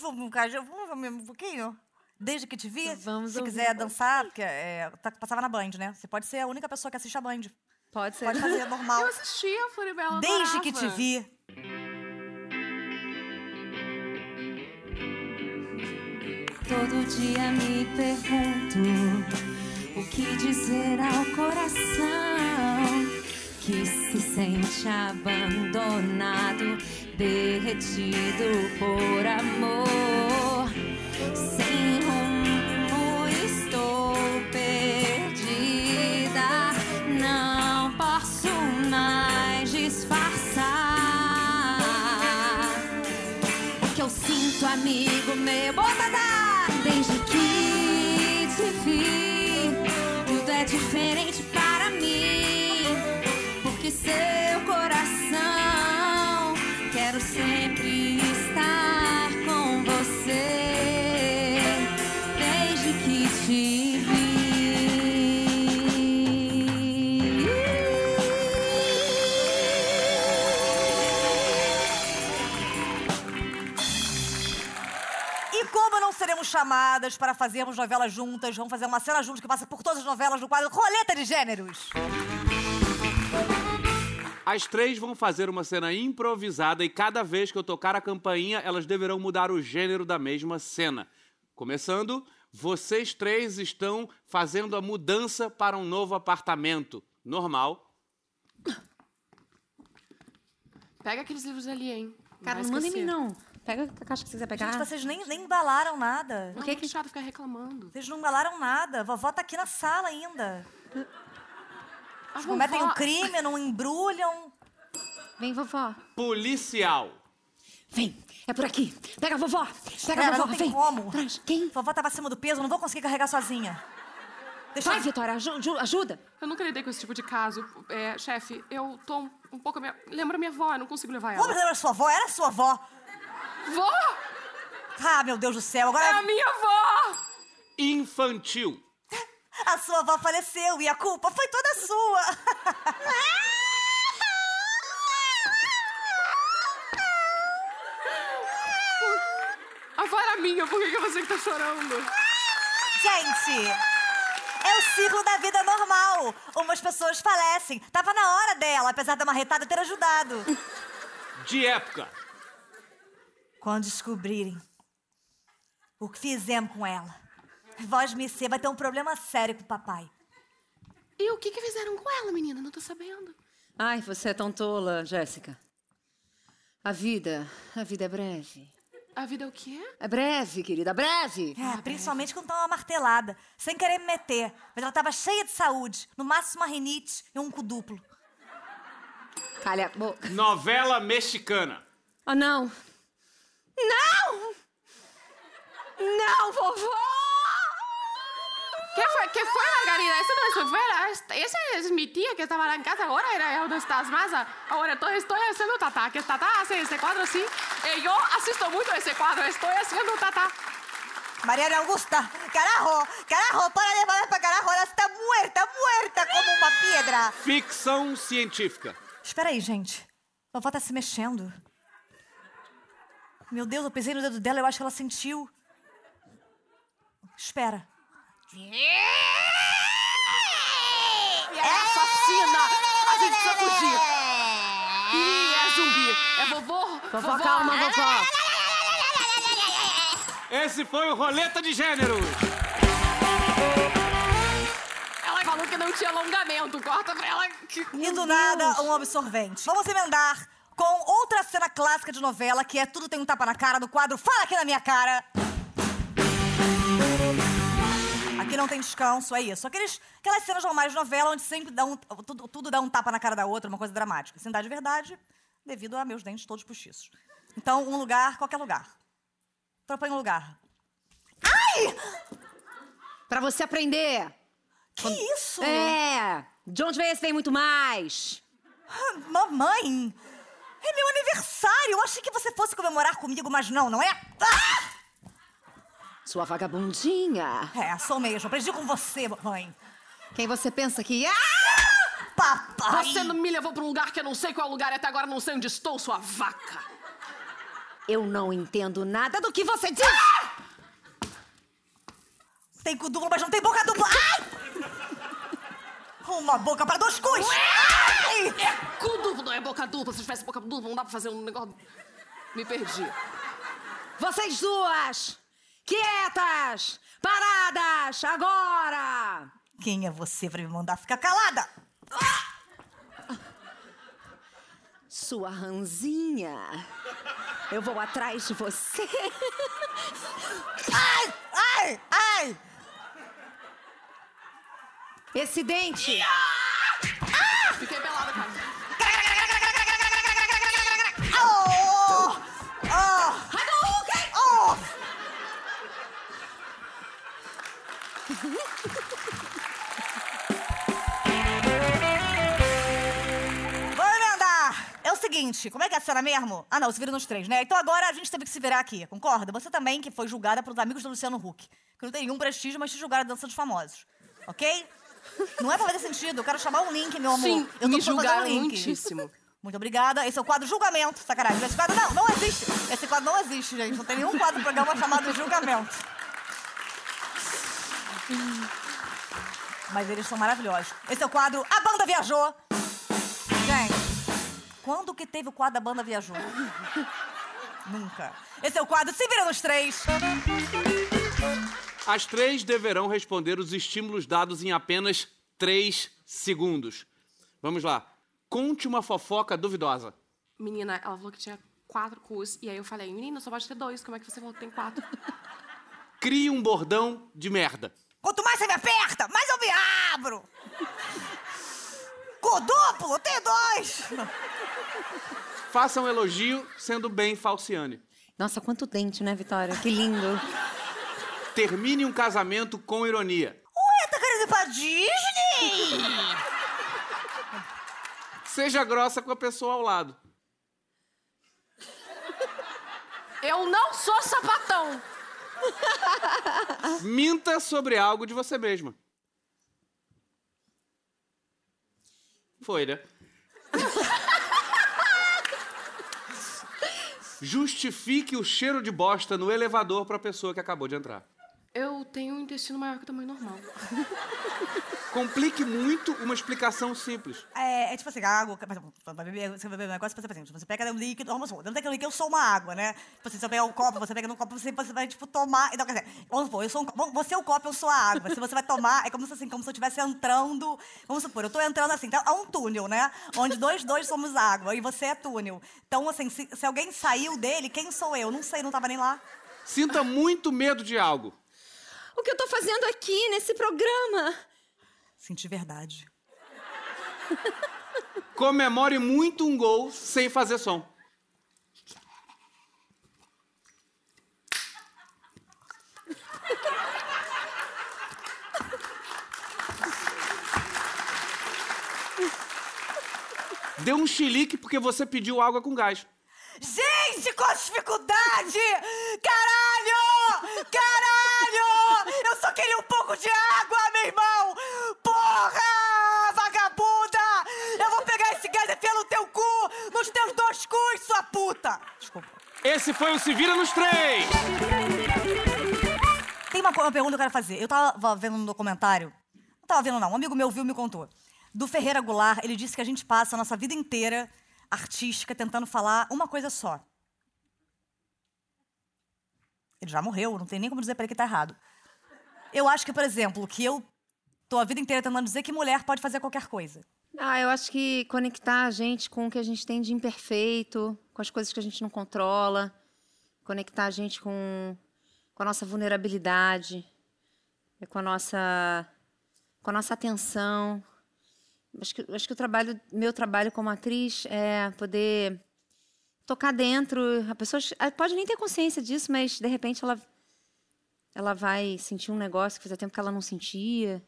Speaker 1: Vamos, vamos, vamos ver um pouquinho? Desde que te vi,
Speaker 2: Vamos
Speaker 1: se quiser dançar, porque é, tá- passava na Band, né? Você pode ser a única pessoa que assiste a Band.
Speaker 2: Pode ser.
Speaker 1: Pode fazer normal. *laughs*
Speaker 3: Eu assistia a Floribela.
Speaker 1: Desde que te vi.
Speaker 6: Todo dia me pergunto o que dizer ao coração que se sente abandonado, derretido por amor. Sem rumo amigo meu, bota Desde que te vi, tudo é diferente para mim. Porque seu
Speaker 1: chamadas para fazermos novelas juntas, vamos fazer uma cena juntos que passa por todas as novelas do quadro Roleta de Gêneros.
Speaker 4: As três vão fazer uma cena improvisada e cada vez que eu tocar a campainha, elas deverão mudar o gênero da mesma cena. Começando, vocês três estão fazendo a mudança para um novo apartamento. Normal.
Speaker 3: Pega aqueles livros ali, hein?
Speaker 2: Cara, não manda em mim, não. Pega a caixa que você quiser pegar.
Speaker 1: Gente, vocês nem, nem embalaram nada.
Speaker 3: Não,
Speaker 2: que
Speaker 3: é
Speaker 2: que-
Speaker 3: chato ficar reclamando.
Speaker 1: Vocês não embalaram nada. Vovó tá aqui na sala ainda. Cometem
Speaker 3: vovó-
Speaker 1: um crime, não embrulham.
Speaker 2: Vem, vovó.
Speaker 4: Policial.
Speaker 2: Vem, é por aqui. Pega a vovó. Pega
Speaker 1: Cara,
Speaker 2: a vovó,
Speaker 1: não tem
Speaker 2: vem.
Speaker 1: como.
Speaker 2: Traz. Quem?
Speaker 1: Vovó tava acima do peso, não vou conseguir carregar sozinha. Deixa
Speaker 2: Vai,
Speaker 1: eu...
Speaker 2: Vitória, aju- aju- ajuda.
Speaker 3: Eu nunca lidei com esse tipo de caso. É, chefe, eu tô um, um pouco... Minha... Lembra minha avó, eu não consigo levar ela.
Speaker 1: Como lembra sua avó? Era sua avó.
Speaker 3: Vó!
Speaker 1: Ah, meu Deus do céu.
Speaker 3: É
Speaker 1: Agora
Speaker 3: a minha avó!
Speaker 4: Infantil.
Speaker 1: a sua avó faleceu e a culpa foi toda sua.
Speaker 3: A avó era minha, por que, que é você que tá chorando?
Speaker 1: Gente, é o ciclo da vida normal. Umas pessoas falecem. Tava na hora dela, apesar da marretada ter ajudado.
Speaker 4: De época.
Speaker 1: Quando descobrirem o que fizemos com ela, voz me ser vai ter um problema sério com o papai.
Speaker 3: E o que que fizeram com ela, menina? Não tô sabendo.
Speaker 2: Ai, você é tão tola, Jéssica. A vida, a vida é breve.
Speaker 3: A vida é o quê?
Speaker 2: É breve, querida, breve.
Speaker 1: É, principalmente quando tá uma martelada, sem querer me meter. Mas ela tava cheia de saúde, no máximo uma rinite e um cu duplo.
Speaker 2: Calha a boca.
Speaker 4: Novela mexicana.
Speaker 2: Oh, não. Não! Não, vovó!
Speaker 3: ¿Qué fue, ¿Qué fue, Margarida? Eso no es novela. Es- Esa es mi tía que estaba en casa ahora. Era una de estas más. Ahora estoy, estoy haciendo tata. Que tata hace ese cuadro así. Eh, yo asisto mucho a esse quadro. Estoy haciendo tata.
Speaker 1: Mariana Augusta, carajo, carajo, para de falar pra carajo, ela está muerta, muerta como uma pedra.
Speaker 4: Ficção científica.
Speaker 1: Espera aí, gente. A vovó tá se mexendo. Meu Deus, eu pisei no dedo dela, eu acho que ela sentiu. Espera.
Speaker 3: E é assassina. A gente precisa fugir. Ih, é zumbi. É vovô.
Speaker 2: Vovó, calma, vovó.
Speaker 4: Esse foi o Roleta de Gêneros.
Speaker 3: Ela falou que não tinha alongamento. Corta pra ela. que-
Speaker 1: E do nada, um absorvente. Vamos emendar com outra cena clássica de novela, que é Tudo Tem um Tapa na Cara, do quadro Fala Aqui na Minha Cara. que não tem descanso, é isso. Aqueles, aquelas cenas normais de novela onde sempre dá um, tudo, tudo dá um tapa na cara da outra, uma coisa dramática. Sem dar de verdade, devido a meus dentes todos postiços. Então, um lugar, qualquer lugar. Propõe um lugar.
Speaker 5: Pra você aprender.
Speaker 1: Que isso?
Speaker 5: É. De onde vem esse vem muito mais?
Speaker 1: Mamãe! É meu aniversário! Eu achei que você fosse comemorar comigo, mas não, não é? Ah!
Speaker 5: Sua vagabundinha.
Speaker 1: É, sou mesmo. Aprendi com você, mamãe.
Speaker 5: Quem você pensa que é?
Speaker 1: Papai!
Speaker 3: Você não me levou pra um lugar que eu não sei qual lugar e até agora não sei onde estou, sua vaca.
Speaker 5: Eu não entendo nada do que você diz.
Speaker 1: Tem cu duplo, mas não tem boca dupla. Ai! Uma boca para dois cus. Ai!
Speaker 3: É cu duplo, não é boca dupla. Se tivesse boca dupla, não dá pra fazer um negócio... Me perdi.
Speaker 5: Vocês duas! Quietas! Paradas! Agora!
Speaker 1: Quem é você pra me mandar ficar calada?
Speaker 5: Sua ranzinha. Eu vou atrás de você.
Speaker 1: Ai! Ai! Ai!
Speaker 5: Esse dente.
Speaker 3: Fiquei
Speaker 1: seguinte, como é que é a cena mesmo? Ah, não, se vira nos três, né? Então agora a gente teve que se virar aqui, concorda? Você também, que foi julgada pelos amigos do Luciano Huck. Que não tem nenhum prestígio, mas te julgaram a dança dos famosos. Ok? Não é pra fazer sentido, eu quero chamar um link, meu amor.
Speaker 3: Sim,
Speaker 1: eu tô
Speaker 3: me
Speaker 1: um
Speaker 3: julgaram
Speaker 1: link.
Speaker 3: muitíssimo.
Speaker 1: Muito obrigada. Esse é o quadro Julgamento. Sacanagem. Esse quadro não, não existe. Esse quadro não existe, gente. Não tem nenhum quadro do programa chamado Julgamento. Mas eles são maravilhosos. Esse é o quadro A Banda Viajou. Gente, quando que teve o quadro A Banda Viajou? *laughs* Nunca. Esse é o quadro Se Vira nos Três.
Speaker 4: As três deverão responder os estímulos dados em apenas três segundos. Vamos lá. Conte uma fofoca duvidosa.
Speaker 3: Menina, ela falou que tinha quatro cus. E aí eu falei, menina, só pode ter dois. Como é que você falou que tem quatro? *laughs*
Speaker 4: Crie um bordão de merda.
Speaker 1: Quanto mais você me aperta, mais eu me abro. Com duplo, tem dois.
Speaker 4: Faça um elogio sendo bem falciane.
Speaker 2: Nossa, quanto dente, né, Vitória? Que lindo.
Speaker 4: Termine um casamento com ironia.
Speaker 1: Ué, tá querendo ir pra Disney?
Speaker 4: Seja grossa com a pessoa ao lado.
Speaker 3: Eu não sou sapatão. *laughs*
Speaker 4: Minta sobre algo de você mesma. Foi, né? *laughs* Justifique o cheiro de bosta no elevador para a pessoa que acabou de entrar.
Speaker 3: Eu tenho um intestino maior que o tamanho normal. *laughs*
Speaker 4: Complique muito uma explicação simples.
Speaker 1: É, é tipo assim, a água. Por exemplo, vai beber, você vai beber um negócio, você pensa assim, você pega um líquido, vamos supor, não tem aquele líquido, eu sou uma água, né? Tipo assim, se eu pegar um copo, você pega no copo, você, você vai, tipo, tomar. Então, quer dizer, vamos supor, eu sou um, copo, você é o copo, eu sou a água. Se você vai tomar, é como se assim, como se eu estivesse entrando. Vamos supor, eu tô entrando assim, então é um túnel, né? Onde dois, dois somos água e você é túnel. Então, assim, se, se alguém saiu dele, quem sou eu? Não sei, não tava nem lá.
Speaker 4: Sinta muito medo de algo.
Speaker 2: O que eu tô fazendo aqui nesse programa?
Speaker 1: Senti verdade. *laughs*
Speaker 4: Comemore muito um gol sem fazer som. Dê um chilique porque você pediu água com gás.
Speaker 1: Gente, com dificuldade! Caralho! Caralho! Eu só queria um pouco de água, meu irmão! Porra! Vagabunda! Eu vou pegar esse gás e enfiar no teu cu! Nos teus dois cus, sua puta! Desculpa.
Speaker 4: O Se Vira nos Três!
Speaker 1: Tem uma, uma pergunta que eu quero fazer. Eu tava vendo um documentário. Não tava vendo, não. Um amigo meu viu e me contou. Do Ferreira Goulart, ele disse que a gente passa a nossa vida inteira artística tentando falar uma coisa só. Ele já morreu, não tem nem como dizer pra ele que tá errado. Eu acho que, por exemplo, que eu tô a vida inteira tentando dizer que mulher pode fazer qualquer coisa.
Speaker 2: Ah, eu acho que conectar a gente com o que a gente tem de imperfeito, com as coisas que a gente não controla, conectar a gente com, com a nossa vulnerabilidade. é com a nossa, com a nossa atenção. Acho que, acho que o trabalho, meu trabalho como atriz é poder tocar dentro. A pessoa pode nem ter consciência disso, mas de repente ela, ela vai sentir um negócio que fazia tempo que ela não sentia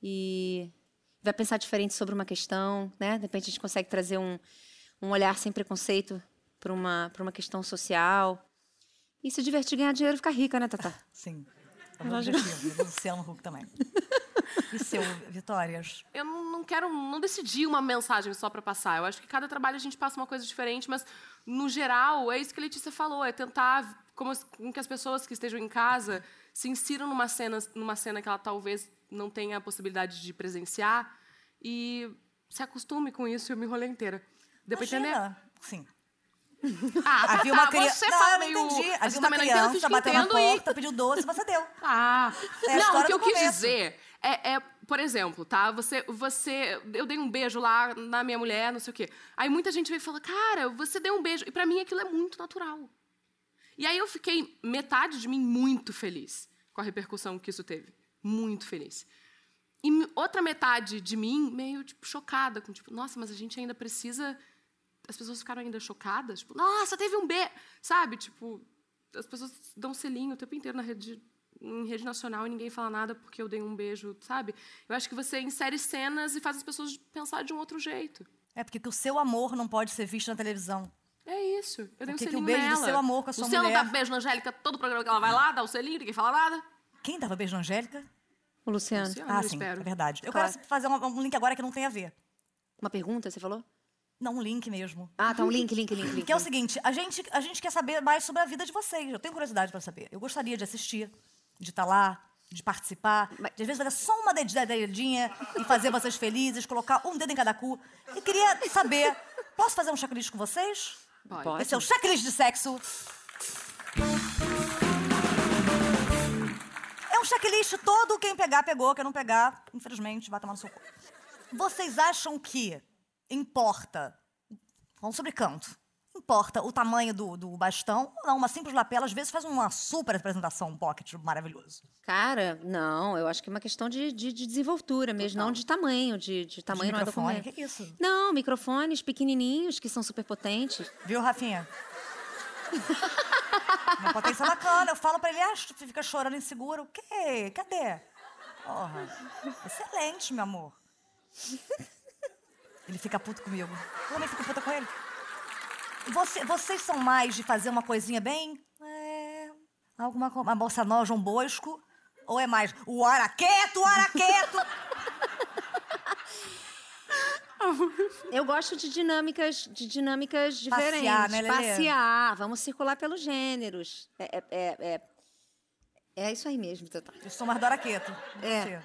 Speaker 2: e vai pensar diferente sobre uma questão, né? De repente a gente consegue trazer um, um olhar sem preconceito para uma, uma questão social. E se divertir, ganhar dinheiro e ficar rica, né, Tatá? *laughs*
Speaker 1: Sim. É o objetivo. E Luciano Huck também. *laughs* E seu, Vitórias?
Speaker 3: Eu não quero, não decidi uma mensagem só pra passar. Eu acho que cada trabalho a gente passa uma coisa diferente, mas no geral é isso que a Letícia falou, é tentar como com que as pessoas que estejam em casa se insiram numa cena, numa cena que ela talvez não tenha a possibilidade de presenciar e se acostume com isso. Eu me enrolei inteira. Deu pra entender?
Speaker 1: Sim.
Speaker 3: Ah, *laughs*
Speaker 1: Havia
Speaker 3: tá,
Speaker 1: uma criança.
Speaker 3: Você
Speaker 1: não,
Speaker 3: fala
Speaker 1: eu não
Speaker 3: meio...
Speaker 1: entendi.
Speaker 3: Você
Speaker 1: Havia uma
Speaker 3: também não
Speaker 1: criança,
Speaker 3: fingi que
Speaker 1: bateu na
Speaker 3: entendo e-
Speaker 1: porta, pediu doce, você deu.
Speaker 3: Ah,
Speaker 1: É
Speaker 3: não, o que eu quis
Speaker 1: começo.
Speaker 3: dizer é, é, por exemplo, tá? Você, você, eu dei um beijo lá na minha mulher, não sei o quê. Aí muita gente veio e fala, cara, você deu um beijo. E pra mim aquilo é muito natural. E aí eu fiquei metade de mim muito feliz com a repercussão que isso teve, muito feliz. E outra metade de mim meio tipo chocada com tipo, nossa, mas a gente ainda precisa as pessoas ficaram ainda chocadas, tipo, nossa, teve um beijo, sabe? Tipo, as pessoas dão selinho o tempo inteiro na rede, em rede nacional e ninguém fala nada porque eu dei um beijo, sabe? Eu acho que você insere cenas e faz as pessoas pensar de um outro jeito.
Speaker 1: É porque que o seu amor não pode ser visto na televisão.
Speaker 3: É isso. Eu dei um
Speaker 1: que que o
Speaker 3: selinho
Speaker 1: beijo do
Speaker 3: nela.
Speaker 1: seu amor com a sua
Speaker 3: Luciano
Speaker 1: mulher-
Speaker 3: dá beijo na Angélica, todo programa que ela vai lá, dá o selinho, ninguém fala nada.
Speaker 1: Quem dava beijo na Angélica?
Speaker 2: O Luciano.
Speaker 3: Luciano,
Speaker 1: Ah,
Speaker 3: eu
Speaker 1: sim,
Speaker 3: espero.
Speaker 1: é verdade. Eu
Speaker 2: Claro.
Speaker 1: quero fazer um, um link agora que não tem a ver.
Speaker 2: Uma pergunta, você falou?
Speaker 1: Não, um link mesmo.
Speaker 2: Ah, tá um link, link, link, link.
Speaker 1: Que é o seguinte, a gente, a gente quer saber mais sobre a vida de vocês. Eu tenho curiosidade pra saber. Eu gostaria de assistir, de estar lá, de participar, de às vezes fazer só uma ded- dedinha e fazer vocês felizes, colocar um dedo em cada cu. E queria saber, posso fazer um checklist com vocês?
Speaker 3: Pode.
Speaker 1: Esse é o checklist de sexo. É um checklist todo, quem pegar, pegou, quem não pegar, infelizmente, vai tomar no seu cu. Vocês acham que importa, vamos sobre canto, importa o tamanho do, do bastão ou não? Uma simples lapela, às vezes, faz uma super apresentação, um pocket maravilhoso.
Speaker 2: Cara, não, eu acho que é uma questão de, de, de desenvoltura mesmo, não de tamanho, de, de tamanho não é documento.
Speaker 1: que isso?
Speaker 2: Não, microfones pequenininhos que são super potentes.
Speaker 1: Viu, Rafinha? *laughs* Uma potência bacana. Eu falo pra ele, ah, tu fica chorando inseguro. O quê? Cadê? Porra. Excelente, meu amor. Ele fica puto comigo. Eu também fico puta com ele. Você- vocês são mais de fazer uma coisinha bem... É, alguma uma bossa nova, João Bosco? Ou é mais o araqueto, o araqueto? *laughs*
Speaker 2: Eu gosto de dinâmicas, de dinâmicas diferentes.
Speaker 1: Passear, né, Lelê?
Speaker 2: Passear, vamos circular pelos gêneros. É, é, é, é, é isso aí mesmo, Tatá.
Speaker 1: Eu sou mais do araqueto.
Speaker 2: É.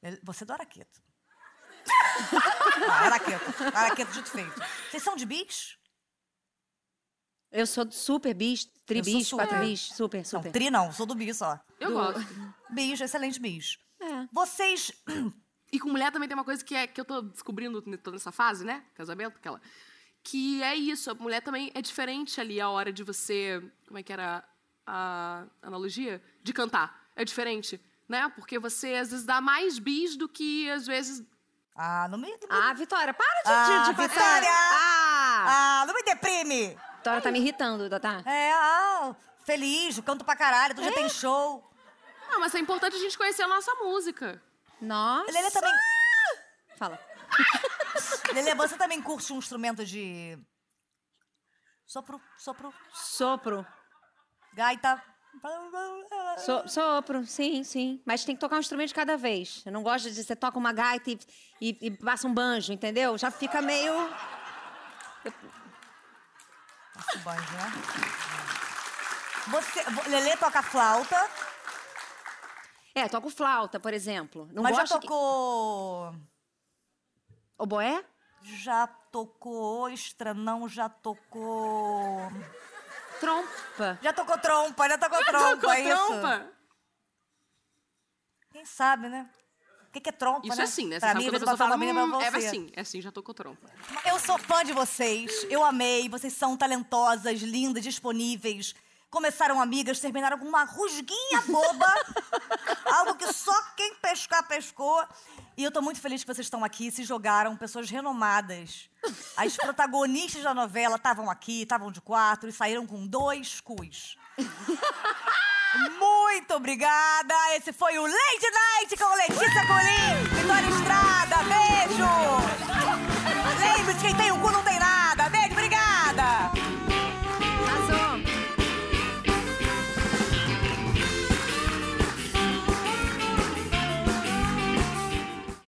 Speaker 1: Você. Você é do araqueto. Araqueto. Araqueto dito feito. Vocês são de bis?
Speaker 2: Eu sou super bis, tri
Speaker 1: Eu sou
Speaker 2: bis,
Speaker 1: super.
Speaker 2: quatro bis, super,
Speaker 1: Não,
Speaker 2: super.
Speaker 1: tri não. Sou do bis só.
Speaker 3: Eu gosto.
Speaker 1: Bis, excelente bis.
Speaker 2: É.
Speaker 1: Vocês... *clears throat*
Speaker 3: E com mulher também tem uma coisa que, é, que eu tô descobrindo, tô nessa fase, né? Casamento, aquela. Que é isso, a mulher também é diferente ali a hora de você. Como é que era a analogia? De cantar. É diferente, né? Porque você às vezes dá mais bis do que às vezes.
Speaker 1: Ah, não me...
Speaker 2: Ah, Vitória, para de,
Speaker 1: Ah,
Speaker 2: de, de passar.
Speaker 1: Vitória!
Speaker 2: Ah!
Speaker 1: Ah, não me deprime!
Speaker 2: Vitória tá me irritando, Tatá.
Speaker 1: É, ah, feliz, canto pra caralho, dia
Speaker 2: É?
Speaker 1: tem show.
Speaker 3: Não, mas é importante a gente conhecer a nossa música.
Speaker 2: Nossa.
Speaker 1: Lelê também...
Speaker 2: Fala. *laughs*
Speaker 1: Lelê, você também curte um instrumento de... Sopro, sopro,
Speaker 2: Sopro.
Speaker 1: gaita...
Speaker 2: So, sopro, sim, sim. Mas tem que tocar um instrumento de cada vez. Eu não gosto de você toca uma gaita e, e- e passa um banjo, entendeu? Já fica meio.
Speaker 1: Nossa, banjo, né? Você, vo- Lelê toca flauta,
Speaker 2: É, toco flauta, por exemplo. Não
Speaker 1: mas já
Speaker 2: gosto que-
Speaker 1: tocou...
Speaker 2: Oboé?
Speaker 1: Já tocou ostra, não já tocou...
Speaker 2: Trompa.
Speaker 1: Já tocou trompa, já tocou trompa,
Speaker 3: Tocou
Speaker 1: é isso?
Speaker 3: trompa.
Speaker 1: Quem sabe, né? O que, que é trompa,
Speaker 3: Isso
Speaker 1: né?
Speaker 3: é assim, né? Você
Speaker 1: Pra
Speaker 3: sabe
Speaker 1: mim,
Speaker 3: quando pessoa
Speaker 1: uma
Speaker 3: fala,
Speaker 1: pra
Speaker 3: hum, é
Speaker 1: você.
Speaker 3: assim, é assim, já tocou trompa.
Speaker 1: Eu sou fã de vocês, eu amei, vocês são talentosas, lindas, disponíveis. Começaram amigas, terminaram com uma rusguinha boba. *laughs* algo pescou. E eu tô muito feliz que vocês estão aqui, se jogaram, pessoas renomadas. As protagonistas da novela estavam aqui, estavam de quatro e saíram com dois cus. Muito obrigada! Esse foi o Late Night com Letícia Colim, Vitória Estrada. Beijo! Lembre-se, quem tem um cu